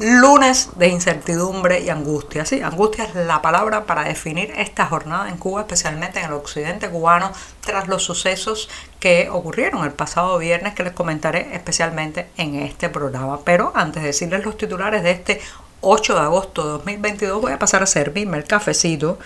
Lunes de incertidumbre y angustia. Sí, angustia es la palabra para definir esta jornada en Cuba, especialmente en el occidente cubano, tras los sucesos que ocurrieron el pasado viernes, que les comentaré especialmente en este programa. Pero antes de decirles los titulares de este 8 de agosto de 2022, voy a pasar a servirme el cafecito.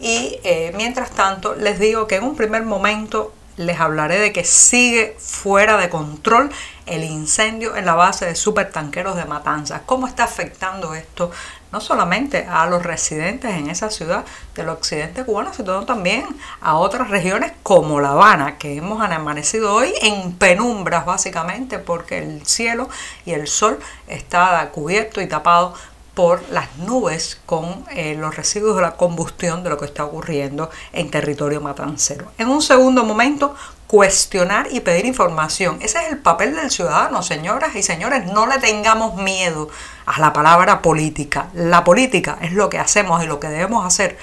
Y eh, mientras tanto, les digo que en un primer momento les hablaré de que sigue fuera de control el incendio en la base de supertanqueros de Matanzas. ¿Cómo está afectando esto no solamente a los residentes en esa ciudad del occidente cubano, sino también a otras regiones como La Habana, que hemos amanecido hoy en penumbras básicamente porque el cielo y el sol está cubierto y tapado por las nubes con eh, los residuos de la combustión de lo que está ocurriendo en territorio matancero. En un segundo momento, cuestionar y pedir información. Ese es el papel del ciudadano, señoras y señores. No le tengamos miedo a la palabra política. La política es lo que hacemos y lo que debemos hacer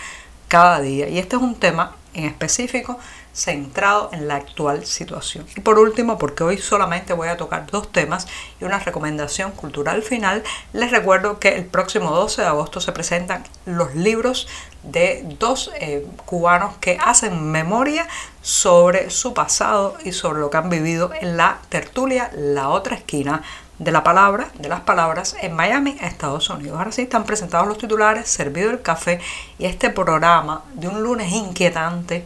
cada día. Y este es un tema en específico centrado en la actual situación. Y por último, porque hoy solamente voy a tocar dos temas y una recomendación cultural final, les recuerdo que el próximo 12 de agosto se presentan los libros de dos eh, cubanos que hacen memoria sobre su pasado y sobre lo que han vivido en la tertulia La otra esquina de la palabra, de las palabras en Miami, Estados Unidos. Ahora sí están presentados los titulares, servido el café y este programa de un lunes inquietante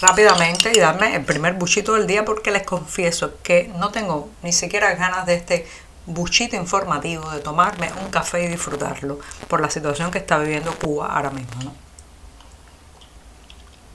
rápidamente y darme el primer buchito del día porque les confieso que no tengo ni siquiera ganas de este buchito informativo, de tomarme un café y disfrutarlo por la situación que está viviendo Cuba ahora mismo.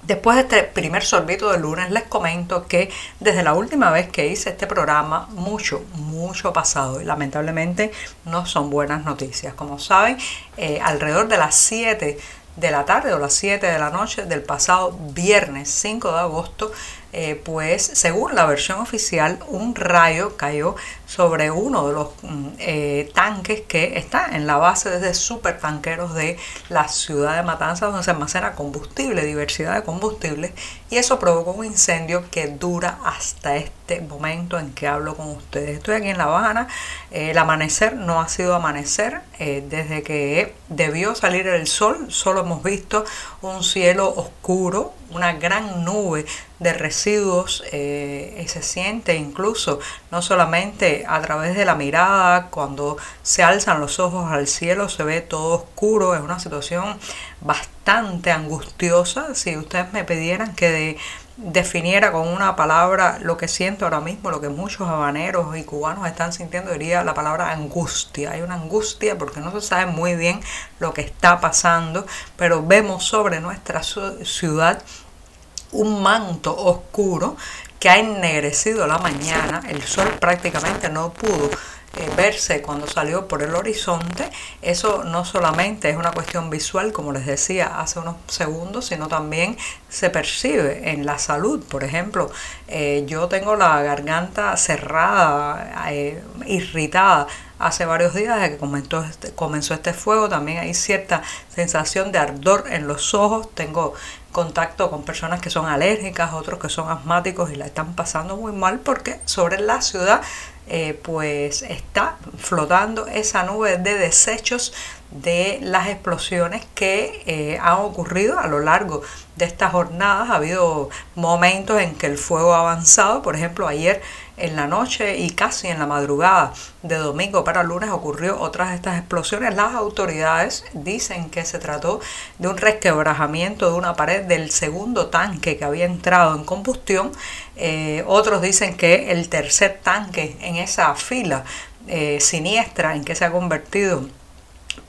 Después de este primer sorbito de lunes les comento que desde la última vez que hice este programa mucho, mucho pasado y lamentablemente no son buenas noticias. Como saben, eh, alrededor de las 7 de la tarde o las 7 de la noche del pasado viernes 5 de agosto, eh, pues según la versión oficial, un rayo cayó sobre uno de los mm, eh, tanques que está en la base de supertanqueros de la ciudad de Matanzas, donde se almacena combustible, diversidad de combustibles, y eso provocó un incendio que dura hasta este momento en que hablo con ustedes. Estoy aquí en La Habana, eh, el amanecer no ha sido amanecer, desde que debió salir el sol, solo hemos visto un cielo oscuro, una gran nube de residuos eh, se siente incluso no solamente a través de la mirada, cuando se alzan los ojos al cielo se ve todo oscuro, es una situación bastante angustiosa. Si ustedes me pidieran que definiera con una palabra lo que siento ahora mismo, lo que muchos habaneros y cubanos están sintiendo, diría la palabra angustia. Hay una angustia porque no se sabe muy bien lo que está pasando, pero vemos sobre nuestra ciudad un manto oscuro que ha ennegrecido la mañana, el sol prácticamente no pudo eh, verse cuando salió por el horizonte, eso no solamente es una cuestión visual, como les decía hace unos segundos, sino también se percibe en la salud. Por ejemplo, eh, yo tengo la garganta cerrada, eh, irritada hace varios días desde que comenzó este, comenzó este fuego. También hay cierta sensación de ardor en los ojos. Tengo contacto con personas que son alérgicas, otros que son asmáticos y la están pasando muy mal porque sobre la ciudad eh, pues está flotando esa nube de desechos de las explosiones que eh, han ocurrido a lo largo de estas jornadas. Ha habido momentos en que el fuego ha avanzado, por ejemplo ayer en la noche y casi en la madrugada de domingo para lunes ocurrió otras de estas explosiones. Las autoridades dicen que se trató de un resquebrajamiento de una pared del segundo tanque que había entrado en combustión. Eh, otros dicen que el tercer tanque en esa fila eh, siniestra en que se ha convertido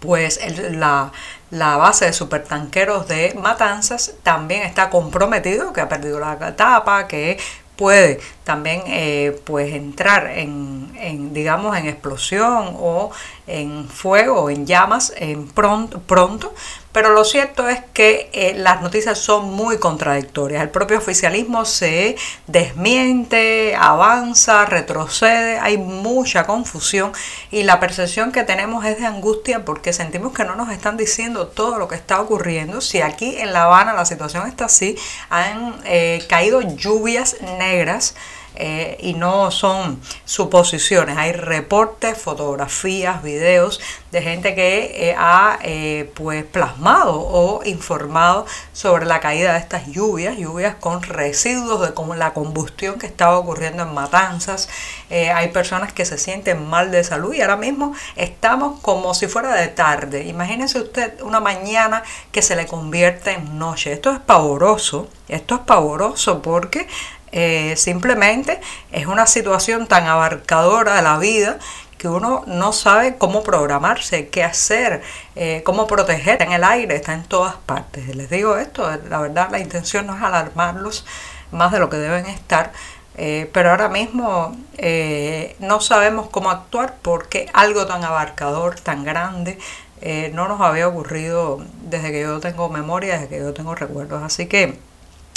pues la, la, base de supertanqueros de Matanzas también está comprometido, que ha perdido la tapa, que puede también eh, pues entrar en, en, digamos en explosión o en fuego o en llamas en pronto, pronto pero lo cierto es que eh, las noticias son muy contradictorias. El propio oficialismo se desmiente, avanza, retrocede, hay mucha confusión y la percepción que tenemos es de angustia porque sentimos que no nos están diciendo todo lo que está ocurriendo. Si aquí en La Habana la situación está así, han eh, caído lluvias negras eh, y no son suposiciones. Hay reportes, fotografías, videos de gente que eh, ha eh, pues plasmado o informado sobre la caída de estas lluvias, lluvias con residuos de como la combustión que estaba ocurriendo en Matanzas. hay personas que se sienten mal de salud y ahora mismo estamos como si fuera de tarde. Imagínense usted una mañana que se le convierte en noche. Esto es pavoroso. Esto es pavoroso porque eh, simplemente es una situación tan abarcadora de la vida que uno no sabe cómo programarse, qué hacer, eh, cómo proteger. Está en el aire, está en todas partes. Les digo esto, la verdad la intención no es alarmarlos más de lo que deben estar, eh, pero ahora mismo no sabemos cómo actuar porque algo tan abarcador, tan grande, no nos había ocurrido desde que yo tengo memoria, desde que yo tengo recuerdos. Así que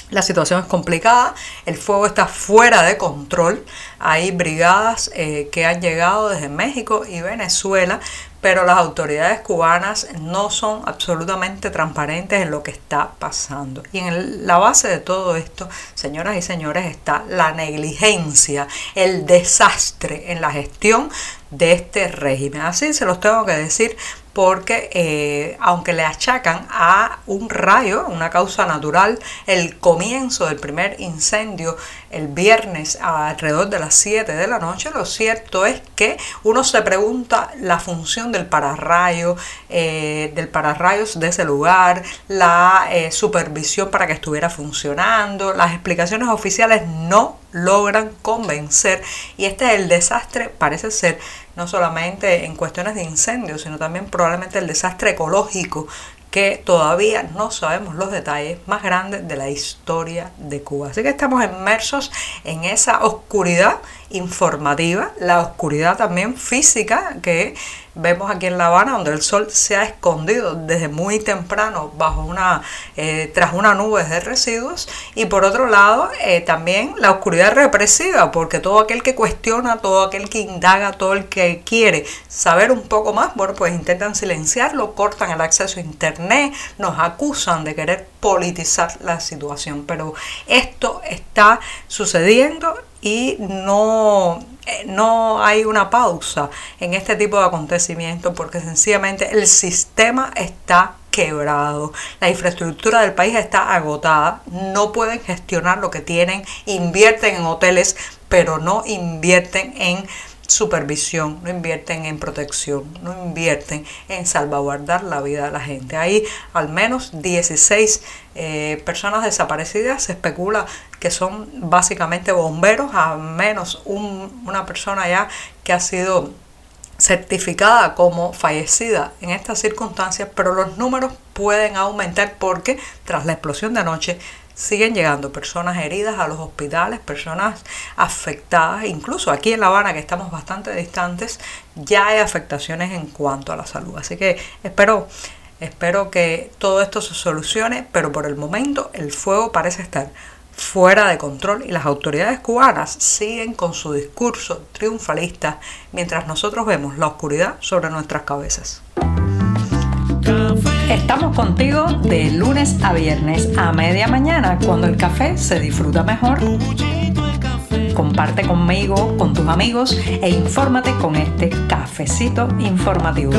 la situación es complicada, el fuego está fuera de control, hay brigadas eh, que han llegado desde México y Venezuela, pero las autoridades cubanas no son absolutamente transparentes en lo que está pasando. Y en la base de todo esto, señoras y señores, está la negligencia, el desastre en la gestión de este régimen. Así se los tengo que decir porque eh, aunque le achacan a un rayo, una causa natural, el comienzo del primer incendio el viernes alrededor de las 7 de la noche, lo cierto es que uno se pregunta la función del pararrayo, eh, del pararrayos de ese lugar, la eh, supervisión para que estuviera funcionando, las explicaciones oficiales no logran convencer y este es el desastre, parece ser, no solamente en cuestiones de incendios, sino también probablemente el desastre ecológico que todavía no sabemos los detalles más grandes de la historia de Cuba. Así que estamos inmersos en esa oscuridad informativa, la oscuridad también física que vemos aquí en La Habana, donde el sol se ha escondido desde muy temprano bajo una, eh, tras una nube de residuos, y por otro lado eh, también la oscuridad represiva, porque todo aquel que cuestiona, todo aquel que indaga, todo el que quiere saber un poco más, bueno, pues intentan silenciarlo, cortan el acceso a internet, nos acusan de querer politizar la situación, pero esto está sucediendo y no, eh, no hay una pausa en este tipo de acontecimientos porque sencillamente el sistema está quebrado, la infraestructura del país está agotada, no pueden gestionar lo que tienen, invierten en hoteles, pero no invierten en supervisión, no invierten en protección, no invierten en salvaguardar la vida de la gente. Hay al menos 16 eh, personas desaparecidas, se especula que son básicamente bomberos, al menos una persona ya que ha sido certificada como fallecida en estas circunstancias, pero los números pueden aumentar porque tras la explosión de anoche siguen llegando personas heridas a los hospitales, personas afectadas, incluso aquí en La Habana, que estamos bastante distantes, ya hay afectaciones en cuanto a la salud. Así que espero, espero que todo esto se solucione, pero por el momento el fuego parece estar fuera de control y las autoridades cubanas siguen con su discurso triunfalista mientras nosotros vemos la oscuridad sobre nuestras cabezas. Estamos contigo de lunes a viernes a media mañana cuando el café se disfruta mejor. Comparte conmigo, con tus amigos e infórmate con este cafecito informativo.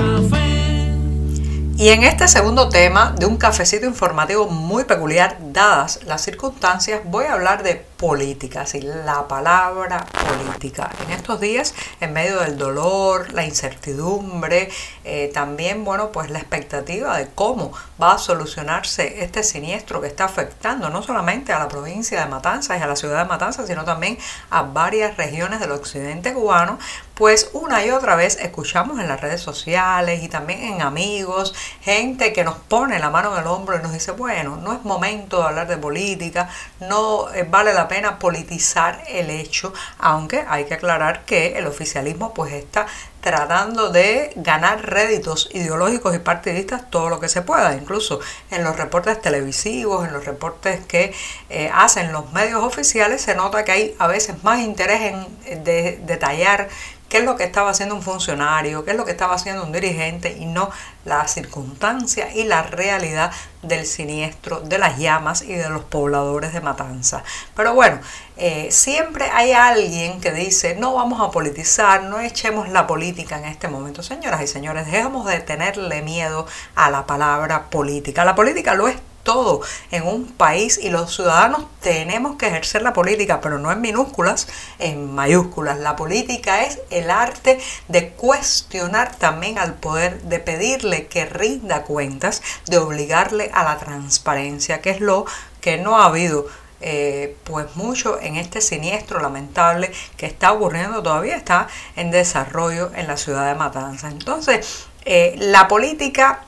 Y en este segundo tema de un cafecito informativo muy peculiar, dadas las circunstancias, voy a hablar de política, así la palabra política. En estos días, en medio del dolor, la incertidumbre, eh, también, bueno, pues la expectativa de cómo va a solucionarse este siniestro que está afectando no solamente a la provincia de Matanzas y a la ciudad de Matanzas, sino también a varias regiones del occidente cubano, pues una y otra vez escuchamos en las redes sociales y también en amigos, gente que nos pone la mano en el hombro y nos dice, bueno, no es momento de hablar de política, no eh, vale la pena politizar el hecho, aunque hay que aclarar que el oficialismo pues está tratando de ganar réditos ideológicos y partidistas todo lo que se pueda, incluso en los reportes televisivos, en los reportes que eh, hacen los medios oficiales, se nota que hay a veces más interés en detallar qué es lo que estaba haciendo un funcionario, qué es lo que estaba haciendo un dirigente y no la circunstancia y la realidad del siniestro, de las llamas y de los pobladores de Matanza. Pero bueno, eh, siempre hay alguien que dice, no vamos a politizar, no echemos la política en este momento. Señoras y señores, dejemos de tenerle miedo a la palabra política. La política lo es todo en un país y los ciudadanos tenemos que ejercer la política, pero no en minúsculas, en mayúsculas. La política es el arte de cuestionar también al poder, de pedirle que rinda cuentas, de obligarle a la transparencia, que es lo que no ha habido eh, pues mucho en este siniestro lamentable que está ocurriendo todavía, está en desarrollo en la ciudad de Matanza. Entonces, eh, la política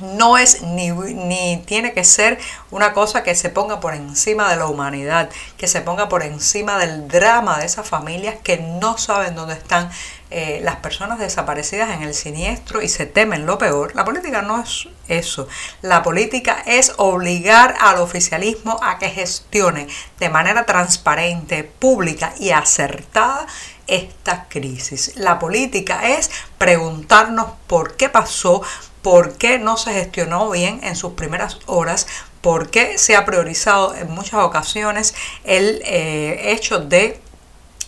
no es ni, ni, tiene que ser una cosa que se ponga por encima de la humanidad, que se ponga por encima del drama de esas familias que no saben dónde están eh, las personas desaparecidas en el siniestro y se temen lo peor. La política no es eso. La política es obligar al oficialismo a que gestione de manera transparente, pública y acertada esta crisis. La política es preguntarnos por qué pasó, por qué no se gestionó bien en sus primeras horas, por qué se ha priorizado en muchas ocasiones el eh, hecho de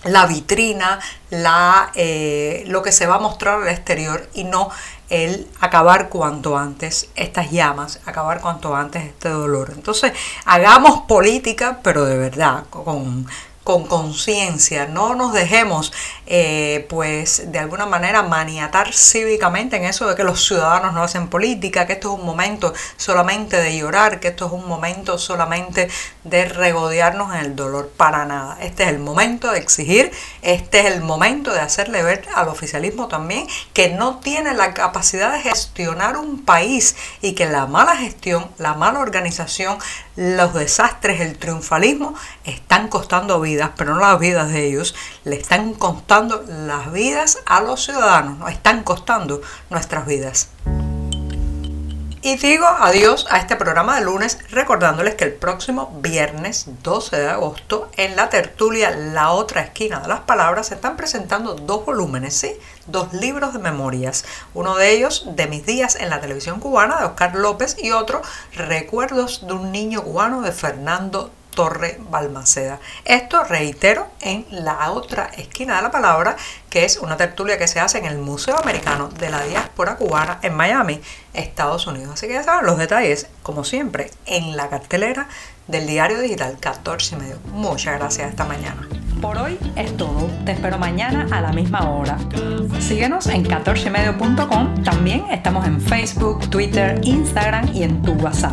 la vitrina, la, eh, lo que se va a mostrar al exterior y no el acabar cuanto antes estas llamas, acabar cuanto antes este dolor. Entonces, hagamos política, pero de verdad, con, con conciencia, no nos dejemos eh, pues de alguna manera maniatar cívicamente en eso de que los ciudadanos no hacen política, que esto es un momento solamente de llorar, que esto es un momento solamente de regodearnos en el dolor, para nada. Este es el momento de exigir, este es el momento de hacerle ver al oficialismo también que no tiene la capacidad de gestionar un país y que la mala gestión, la mala organización, los desastres, el triunfalismo están costando pero no las vidas de ellos, le están costando las vidas a los ciudadanos, no están costando nuestras vidas. Y digo adiós a este programa de lunes recordándoles que el próximo viernes 12 de agosto en la tertulia La otra esquina de las palabras se están presentando dos volúmenes, ¿sí? Dos libros de memorias. Uno de ellos de mis días en la televisión cubana de Oscar López y otro Recuerdos de un niño cubano de Fernando Torre Balmaceda. Esto, reitero, en la otra esquina de la palabra, que es una tertulia que se hace en el Museo Americano de la Diáspora Cubana en Miami, Estados Unidos. Así que ya saben los detalles, como siempre, en la cartelera del diario digital 14 y medio. Muchas gracias esta mañana. Por hoy es todo. Te espero mañana a la misma hora. Síguenos en 14medio.com. También estamos en Facebook, Twitter, Instagram y en tu WhatsApp.